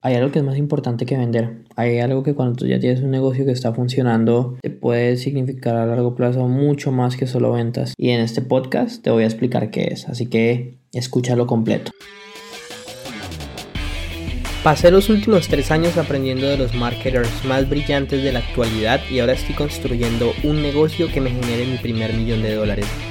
Hay algo que es más importante que vender. Hay algo que cuando tú ya tienes un negocio que está funcionando, te puede significar a largo plazo mucho más que solo ventas. Y en este podcast te voy a explicar qué es. Así que escúchalo completo. Pasé los últimos tres años aprendiendo de los marketers más brillantes de la actualidad y ahora estoy construyendo un negocio que me genere mi primer millón de dólares.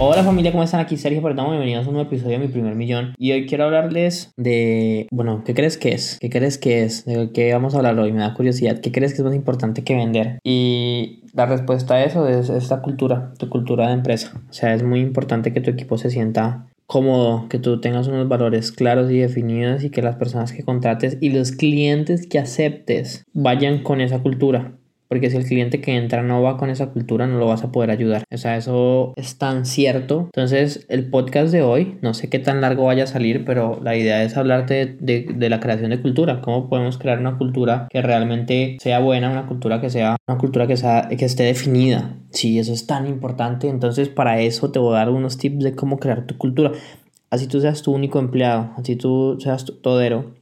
Hola familia, ¿cómo están? Aquí Sergio Perdomo, bienvenidos a un nuevo episodio de Mi Primer Millón. Y hoy quiero hablarles de, bueno, ¿qué crees que es? ¿Qué crees que es? ¿De qué vamos a hablar hoy? Me da curiosidad. ¿Qué crees que es más importante que vender? Y la respuesta a eso es esta cultura, tu cultura de empresa. O sea, es muy importante que tu equipo se sienta cómodo, que tú tengas unos valores claros y definidos y que las personas que contrates y los clientes que aceptes vayan con esa cultura. Porque si el cliente que entra no va con esa cultura, no lo vas a poder ayudar. O sea, eso es tan cierto. Entonces, el podcast de hoy, no sé qué tan largo vaya a salir, pero la idea es hablarte de, de, la creación de cultura. Cómo podemos crear una cultura que realmente sea buena, una cultura que sea, una cultura que, sea, que esté definida. Sí, eso es tan importante. Entonces, para eso te voy a dar unos tips de cómo crear tu cultura. Así tú seas tu único empleado, así tú seas tu todero.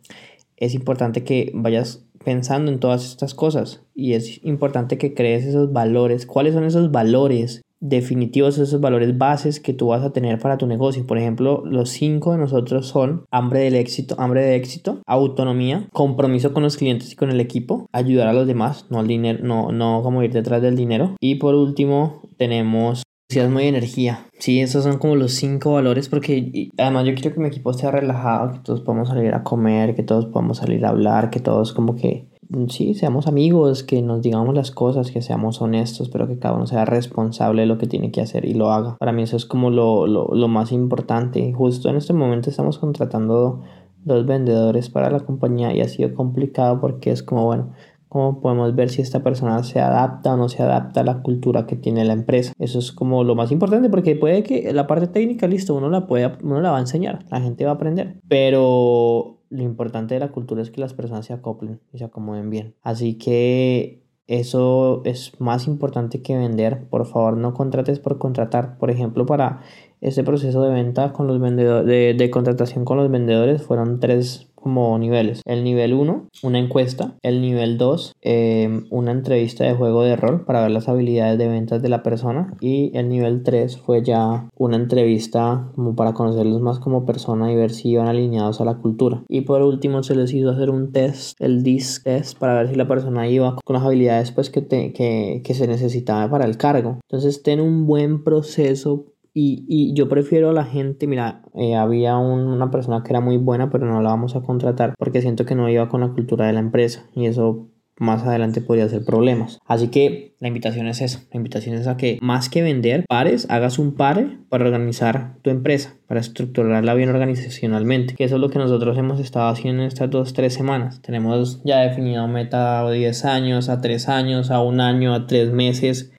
Es importante que vayas pensando en todas estas cosas y es importante que crees esos valores. ¿Cuáles son esos valores definitivos, esos valores bases que tú vas a tener para tu negocio? Por ejemplo, los cinco de nosotros son hambre del éxito, hambre de éxito, autonomía, compromiso con los clientes y con el equipo, ayudar a los demás, no al dinero, no, no como ir detrás del dinero. Y por último, tenemos entusiasmo y energía. Sí, esos son como los cinco valores porque además yo quiero que mi equipo esté relajado, que todos podamos salir a comer, que todos podamos salir a hablar, que todos como que mm, sí, seamos amigos, que nos digamos las cosas, que seamos honestos, pero que cada uno sea responsable de lo que tiene que hacer y lo haga. Para mí eso es como lo, lo, lo más importante. Justo en este momento estamos contratando dos vendedores para la compañía y ha sido complicado porque es como, bueno, cómo podemos ver si esta persona se adapta o no se adapta a la cultura que tiene la empresa. Eso es como lo más importante porque puede que la parte técnica, listo, uno la, puede, uno la va a enseñar, la gente va a aprender, pero lo importante de la cultura es que las personas se acoplen y se acomoden bien. Así que eso es más importante que vender. Por favor, no contrates por contratar. Por ejemplo, para este proceso de venta con los vendedores, de, de contratación con los vendedores, fueron tres como niveles. El nivel 1, una encuesta. El nivel 2, em, una entrevista de juego de rol para ver las habilidades de ventas de la persona. Y el nivel 3 fue ya una entrevista como para conocerlos más como persona y ver si iban alineados a la cultura. Y por último se les hizo hacer un test, el DISC test, para ver si la persona iba con las habilidades pues, que, que, que se necesitaba para el cargo. Entonces ten un buen proceso y, y, yo prefiero a la gente, mira, eh, había una persona que era muy buena, pero no la vamos a contratar porque siento que no iba con la cultura de la empresa y eso más adelante podría ser problemas. Así que la invitación es esa, la invitación es a que más que vender pares, hagas un pare para organizar tu empresa, para estructurarla bien organizacionalmente, que eso es lo que nosotros hemos estado haciendo en estas dos, tres semanas. Tenemos ya definido meta a 10 años, a 3 años, a un año, a 3 meses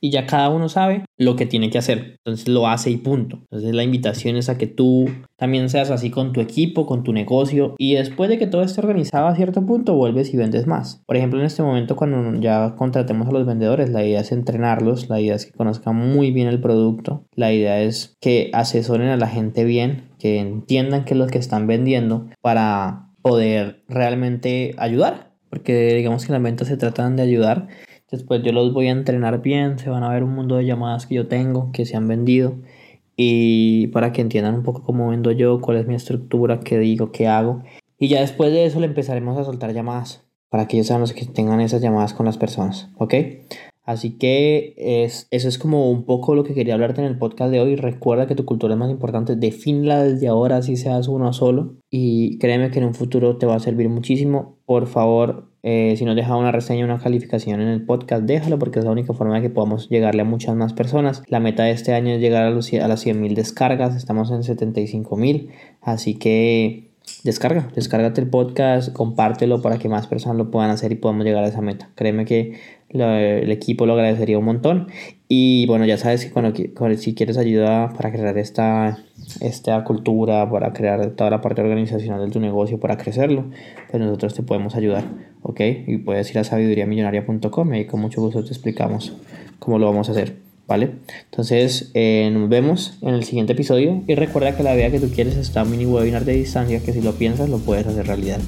y ya cada uno sabe lo que tiene que hacer. Entonces lo hace y punto. Entonces la invitación es a que tú también seas así con tu equipo, con tu negocio y después de que todo esté organizado a cierto punto vuelves y vendes más. Por ejemplo, en este momento cuando ya contratemos a los vendedores, la idea es entrenarlos, la idea es que conozcan muy bien el producto, la idea es que asesoren a la gente bien, que entiendan qué es lo que están vendiendo para poder realmente ayudar. Porque digamos que las ventas se tratan de ayudar Después yo los voy a entrenar bien, se van a ver un mundo de llamadas que yo tengo, que se han vendido, y para que entiendan un poco cómo vendo yo, cuál es mi estructura, qué digo, qué hago. Y ya después de eso le empezaremos a soltar llamadas, para que ellos sean los que tengan esas llamadas con las personas, ¿ok? Así que es, eso es como un poco lo que quería hablarte en el podcast de hoy. Recuerda que tu cultura es más importante, defínla desde ahora, si seas uno solo. Y créeme que en un futuro te va a servir muchísimo. Por favor, eh, si nos deja una reseña, una calificación en el podcast, déjalo porque es la única forma de que podamos llegarle a muchas más personas. La meta de este año es llegar a, los, a las 100.000 descargas, estamos en 75.000, así que descarga, descárgate el podcast, compártelo para que más personas lo puedan hacer y podamos llegar a esa meta. Créeme que el equipo lo agradecería un montón. Y bueno, ya sabes que cuando, si quieres ayuda para crear esta, esta cultura, para crear toda la parte organizacional de tu negocio, para crecerlo, pues nosotros te podemos ayudar, ¿ok? Y puedes ir a sabiduriamillonaria.com y con mucho gusto te explicamos cómo lo vamos a hacer, ¿vale? Entonces, eh, nos vemos en el siguiente episodio y recuerda que la vida que tú quieres está un mini webinar de distancia que si lo piensas lo puedes hacer realidad.